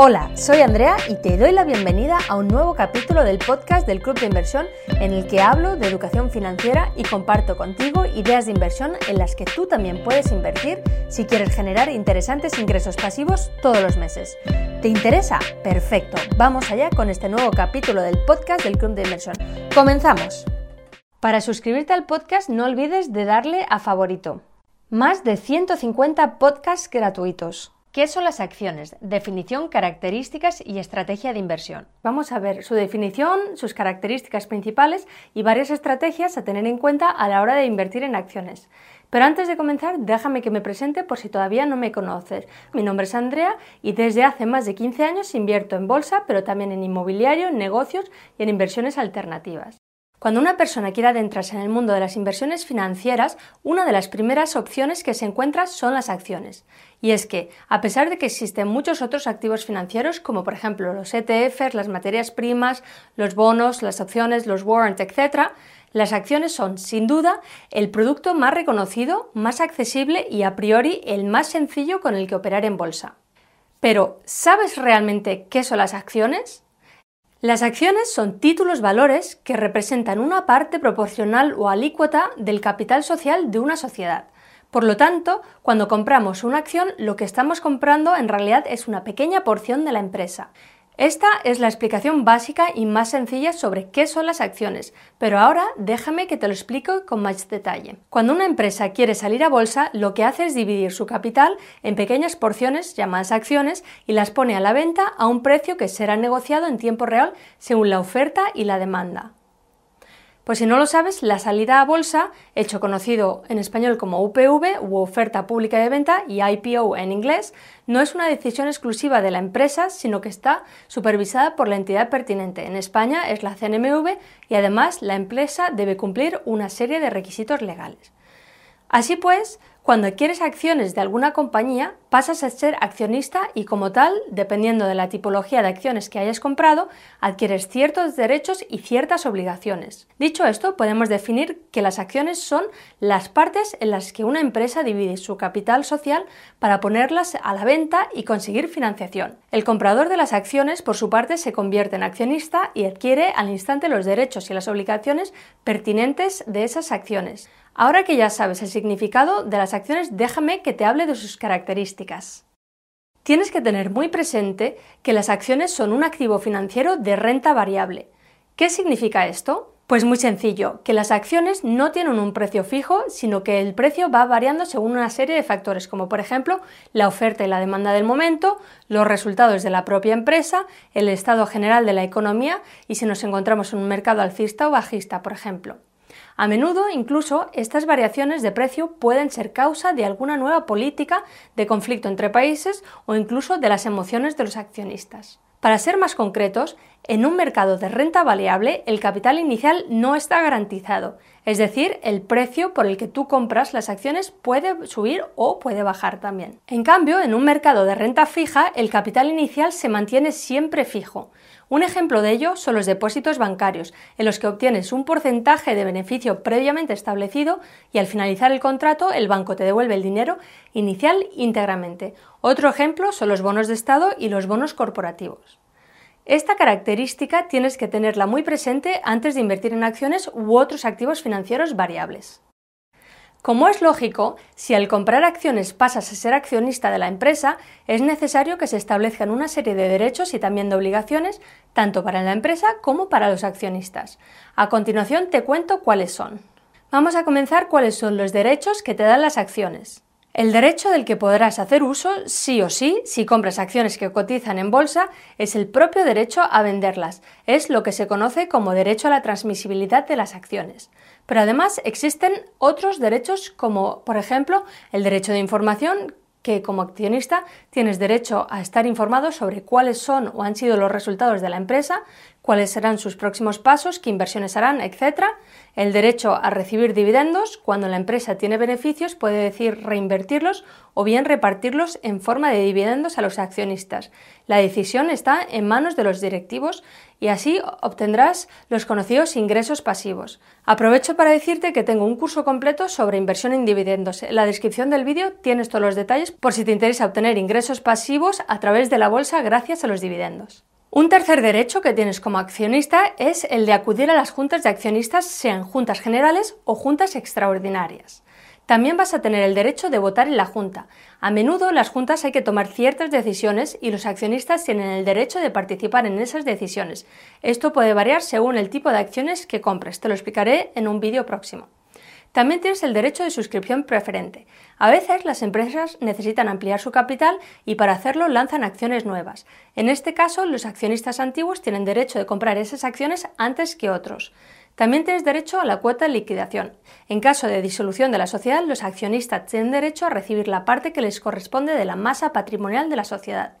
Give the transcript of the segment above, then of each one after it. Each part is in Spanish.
Hola, soy Andrea y te doy la bienvenida a un nuevo capítulo del podcast del Club de Inversión en el que hablo de educación financiera y comparto contigo ideas de inversión en las que tú también puedes invertir si quieres generar interesantes ingresos pasivos todos los meses. ¿Te interesa? Perfecto, vamos allá con este nuevo capítulo del podcast del Club de Inversión. Comenzamos. Para suscribirte al podcast no olvides de darle a favorito. Más de 150 podcasts gratuitos. ¿Qué son las acciones? Definición, características y estrategia de inversión. Vamos a ver su definición, sus características principales y varias estrategias a tener en cuenta a la hora de invertir en acciones. Pero antes de comenzar, déjame que me presente por si todavía no me conoces. Mi nombre es Andrea y desde hace más de 15 años invierto en bolsa, pero también en inmobiliario, en negocios y en inversiones alternativas. Cuando una persona quiere adentrarse en el mundo de las inversiones financieras, una de las primeras opciones que se encuentra son las acciones. Y es que, a pesar de que existen muchos otros activos financieros, como por ejemplo los ETFs, las materias primas, los bonos, las opciones, los warrants, etc., las acciones son, sin duda, el producto más reconocido, más accesible y a priori el más sencillo con el que operar en bolsa. Pero, ¿sabes realmente qué son las acciones? Las acciones son títulos valores que representan una parte proporcional o alícuota del capital social de una sociedad. Por lo tanto, cuando compramos una acción, lo que estamos comprando en realidad es una pequeña porción de la empresa. Esta es la explicación básica y más sencilla sobre qué son las acciones, pero ahora déjame que te lo explico con más detalle. Cuando una empresa quiere salir a bolsa, lo que hace es dividir su capital en pequeñas porciones llamadas acciones y las pone a la venta a un precio que será negociado en tiempo real según la oferta y la demanda. Pues si no lo sabes, la salida a bolsa, hecho conocido en español como UPV u oferta pública de venta y IPO en inglés, no es una decisión exclusiva de la empresa, sino que está supervisada por la entidad pertinente. En España es la CNMV y además la empresa debe cumplir una serie de requisitos legales. Así pues, cuando adquieres acciones de alguna compañía, pasas a ser accionista y como tal, dependiendo de la tipología de acciones que hayas comprado, adquieres ciertos derechos y ciertas obligaciones. Dicho esto, podemos definir que las acciones son las partes en las que una empresa divide su capital social para ponerlas a la venta y conseguir financiación. El comprador de las acciones, por su parte, se convierte en accionista y adquiere al instante los derechos y las obligaciones pertinentes de esas acciones. Ahora que ya sabes el significado de las acciones, déjame que te hable de sus características. Tienes que tener muy presente que las acciones son un activo financiero de renta variable. ¿Qué significa esto? Pues muy sencillo, que las acciones no tienen un precio fijo, sino que el precio va variando según una serie de factores, como por ejemplo la oferta y la demanda del momento, los resultados de la propia empresa, el estado general de la economía y si nos encontramos en un mercado alcista o bajista, por ejemplo. A menudo, incluso, estas variaciones de precio pueden ser causa de alguna nueva política de conflicto entre países o incluso de las emociones de los accionistas. Para ser más concretos, en un mercado de renta variable el capital inicial no está garantizado, es decir, el precio por el que tú compras las acciones puede subir o puede bajar también. En cambio, en un mercado de renta fija el capital inicial se mantiene siempre fijo, un ejemplo de ello son los depósitos bancarios, en los que obtienes un porcentaje de beneficio previamente establecido y al finalizar el contrato el banco te devuelve el dinero inicial íntegramente. Otro ejemplo son los bonos de Estado y los bonos corporativos. Esta característica tienes que tenerla muy presente antes de invertir en acciones u otros activos financieros variables. Como es lógico, si al comprar acciones pasas a ser accionista de la empresa, es necesario que se establezcan una serie de derechos y también de obligaciones, tanto para la empresa como para los accionistas. A continuación te cuento cuáles son. Vamos a comenzar cuáles son los derechos que te dan las acciones. El derecho del que podrás hacer uso sí o sí si compras acciones que cotizan en bolsa es el propio derecho a venderlas. Es lo que se conoce como derecho a la transmisibilidad de las acciones. Pero además existen otros derechos como, por ejemplo, el derecho de información que como accionista tienes derecho a estar informado sobre cuáles son o han sido los resultados de la empresa, cuáles serán sus próximos pasos, qué inversiones harán, etc. El derecho a recibir dividendos, cuando la empresa tiene beneficios, puede decir reinvertirlos o bien repartirlos en forma de dividendos a los accionistas. La decisión está en manos de los directivos y así obtendrás los conocidos ingresos pasivos. Aprovecho para decirte que tengo un curso completo sobre inversión en dividendos. En la descripción del vídeo tienes todos los detalles por si te interesa obtener ingresos pasivos a través de la bolsa gracias a los dividendos. Un tercer derecho que tienes como accionista es el de acudir a las juntas de accionistas, sean juntas generales o juntas extraordinarias. También vas a tener el derecho de votar en la junta. A menudo en las juntas hay que tomar ciertas decisiones y los accionistas tienen el derecho de participar en esas decisiones. Esto puede variar según el tipo de acciones que compres. Te lo explicaré en un vídeo próximo. También tienes el derecho de suscripción preferente. A veces las empresas necesitan ampliar su capital y para hacerlo lanzan acciones nuevas. En este caso, los accionistas antiguos tienen derecho de comprar esas acciones antes que otros. También tienes derecho a la cuota de liquidación. En caso de disolución de la sociedad, los accionistas tienen derecho a recibir la parte que les corresponde de la masa patrimonial de la sociedad.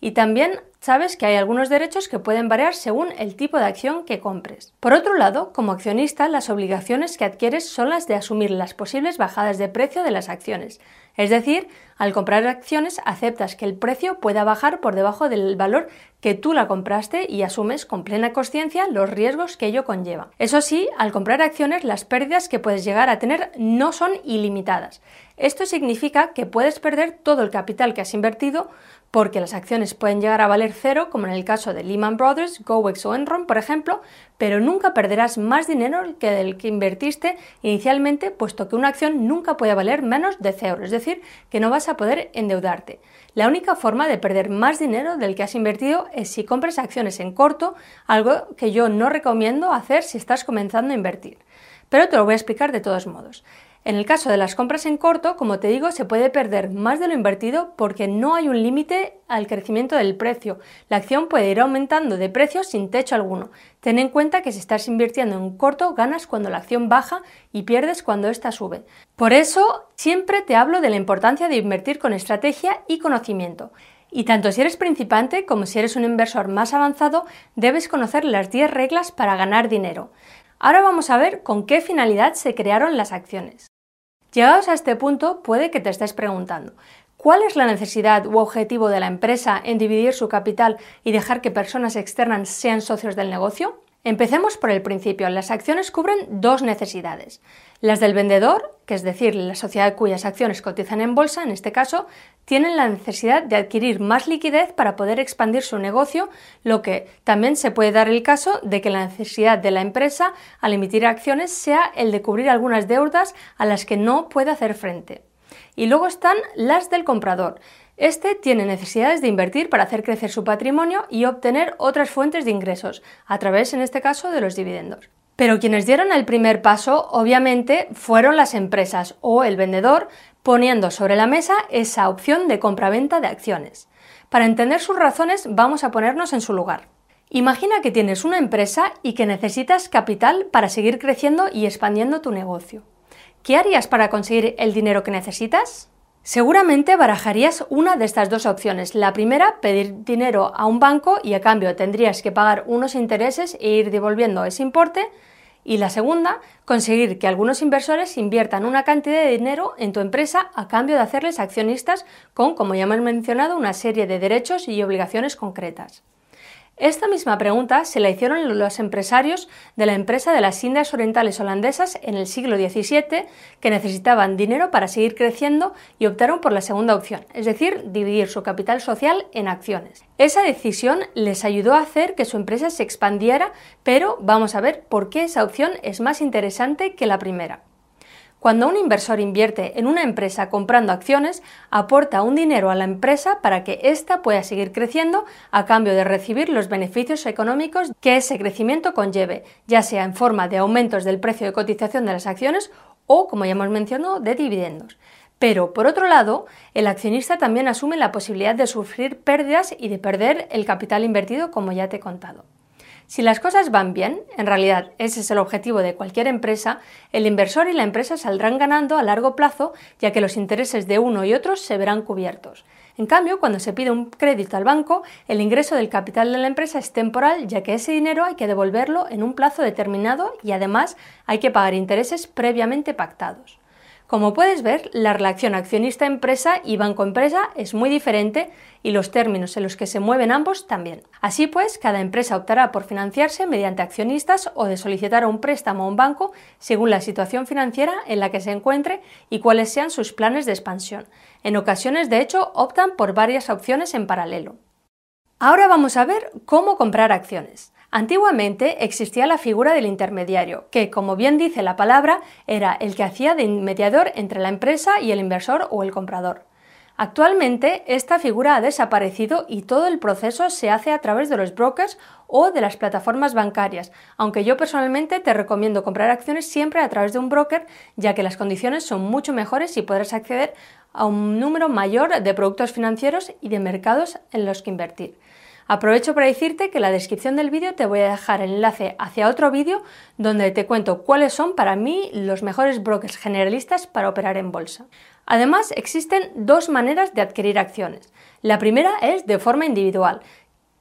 Y también sabes que hay algunos derechos que pueden variar según el tipo de acción que compres. Por otro lado, como accionista, las obligaciones que adquieres son las de asumir las posibles bajadas de precio de las acciones. Es decir, al comprar acciones aceptas que el precio pueda bajar por debajo del valor que tú la compraste y asumes con plena conciencia los riesgos que ello conlleva. Eso sí, al comprar acciones las pérdidas que puedes llegar a tener no son ilimitadas. Esto significa que puedes perder todo el capital que has invertido porque las acciones pueden llegar a valer cero, como en el caso de Lehman Brothers, GoEx o Enron, por ejemplo, pero nunca perderás más dinero que del que invertiste inicialmente, puesto que una acción nunca puede valer menos de cero, es decir, que no vas a poder endeudarte. La única forma de perder más dinero del que has invertido es si compras acciones en corto, algo que yo no recomiendo hacer si estás comenzando a invertir. Pero te lo voy a explicar de todos modos. En el caso de las compras en corto, como te digo, se puede perder más de lo invertido porque no hay un límite al crecimiento del precio. La acción puede ir aumentando de precio sin techo alguno. Ten en cuenta que si estás invirtiendo en corto, ganas cuando la acción baja y pierdes cuando ésta sube. Por eso, siempre te hablo de la importancia de invertir con estrategia y conocimiento. Y tanto si eres principiante como si eres un inversor más avanzado, debes conocer las 10 reglas para ganar dinero. Ahora vamos a ver con qué finalidad se crearon las acciones. Llegados a este punto, puede que te estés preguntando, ¿cuál es la necesidad u objetivo de la empresa en dividir su capital y dejar que personas externas sean socios del negocio? Empecemos por el principio. Las acciones cubren dos necesidades. Las del vendedor, que es decir, la sociedad cuyas acciones cotizan en bolsa, en este caso, tienen la necesidad de adquirir más liquidez para poder expandir su negocio, lo que también se puede dar el caso de que la necesidad de la empresa al emitir acciones sea el de cubrir algunas deudas a las que no puede hacer frente. Y luego están las del comprador. Este tiene necesidades de invertir para hacer crecer su patrimonio y obtener otras fuentes de ingresos, a través, en este caso, de los dividendos. Pero quienes dieron el primer paso, obviamente, fueron las empresas o el vendedor, poniendo sobre la mesa esa opción de compraventa de acciones. Para entender sus razones, vamos a ponernos en su lugar. Imagina que tienes una empresa y que necesitas capital para seguir creciendo y expandiendo tu negocio. ¿Qué harías para conseguir el dinero que necesitas? Seguramente barajarías una de estas dos opciones. La primera, pedir dinero a un banco y a cambio tendrías que pagar unos intereses e ir devolviendo ese importe. Y la segunda, conseguir que algunos inversores inviertan una cantidad de dinero en tu empresa a cambio de hacerles accionistas con, como ya hemos mencionado, una serie de derechos y obligaciones concretas. Esta misma pregunta se la hicieron los empresarios de la empresa de las Indias Orientales holandesas en el siglo XVII que necesitaban dinero para seguir creciendo y optaron por la segunda opción, es decir, dividir su capital social en acciones. Esa decisión les ayudó a hacer que su empresa se expandiera, pero vamos a ver por qué esa opción es más interesante que la primera. Cuando un inversor invierte en una empresa comprando acciones, aporta un dinero a la empresa para que ésta pueda seguir creciendo a cambio de recibir los beneficios económicos que ese crecimiento conlleve, ya sea en forma de aumentos del precio de cotización de las acciones o, como ya hemos mencionado, de dividendos. Pero, por otro lado, el accionista también asume la posibilidad de sufrir pérdidas y de perder el capital invertido, como ya te he contado. Si las cosas van bien, en realidad ese es el objetivo de cualquier empresa, el inversor y la empresa saldrán ganando a largo plazo ya que los intereses de uno y otro se verán cubiertos. En cambio, cuando se pide un crédito al banco, el ingreso del capital de la empresa es temporal ya que ese dinero hay que devolverlo en un plazo determinado y además hay que pagar intereses previamente pactados. Como puedes ver, la relación accionista-empresa y banco-empresa es muy diferente y los términos en los que se mueven ambos también. Así pues, cada empresa optará por financiarse mediante accionistas o de solicitar un préstamo a un banco según la situación financiera en la que se encuentre y cuáles sean sus planes de expansión. En ocasiones, de hecho, optan por varias opciones en paralelo. Ahora vamos a ver cómo comprar acciones. Antiguamente existía la figura del intermediario, que, como bien dice la palabra, era el que hacía de mediador entre la empresa y el inversor o el comprador. Actualmente esta figura ha desaparecido y todo el proceso se hace a través de los brokers o de las plataformas bancarias, aunque yo personalmente te recomiendo comprar acciones siempre a través de un broker, ya que las condiciones son mucho mejores y podrás acceder a un número mayor de productos financieros y de mercados en los que invertir. Aprovecho para decirte que en la descripción del vídeo te voy a dejar el enlace hacia otro vídeo donde te cuento cuáles son para mí los mejores brokers generalistas para operar en bolsa. Además, existen dos maneras de adquirir acciones. La primera es de forma individual,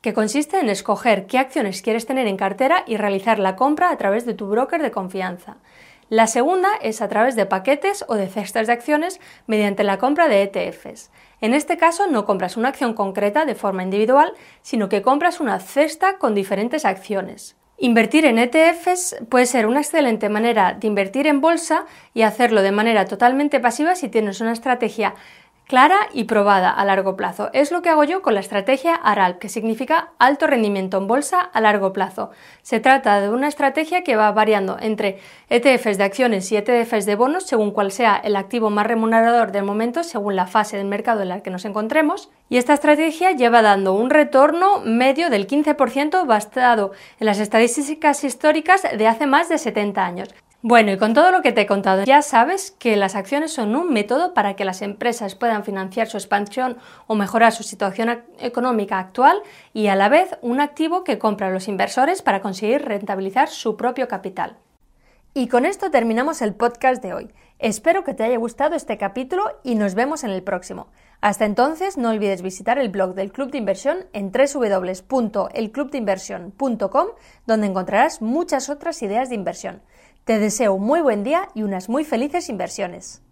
que consiste en escoger qué acciones quieres tener en cartera y realizar la compra a través de tu broker de confianza. La segunda es a través de paquetes o de cestas de acciones mediante la compra de ETFs. En este caso no compras una acción concreta de forma individual, sino que compras una cesta con diferentes acciones. Invertir en ETFs puede ser una excelente manera de invertir en bolsa y hacerlo de manera totalmente pasiva si tienes una estrategia clara y probada a largo plazo. Es lo que hago yo con la estrategia ARAL, que significa alto rendimiento en bolsa a largo plazo. Se trata de una estrategia que va variando entre ETFs de acciones y ETFs de bonos según cuál sea el activo más remunerador del momento según la fase del mercado en la que nos encontremos. Y esta estrategia lleva dando un retorno medio del 15% basado en las estadísticas históricas de hace más de 70 años. Bueno, y con todo lo que te he contado, ya sabes que las acciones son un método para que las empresas puedan financiar su expansión o mejorar su situación económica actual y a la vez un activo que compran los inversores para conseguir rentabilizar su propio capital. Y con esto terminamos el podcast de hoy. Espero que te haya gustado este capítulo y nos vemos en el próximo. Hasta entonces, no olvides visitar el blog del Club de Inversión en www.elclubdeinversión.com, donde encontrarás muchas otras ideas de inversión. Te deseo un muy buen día y unas muy felices inversiones.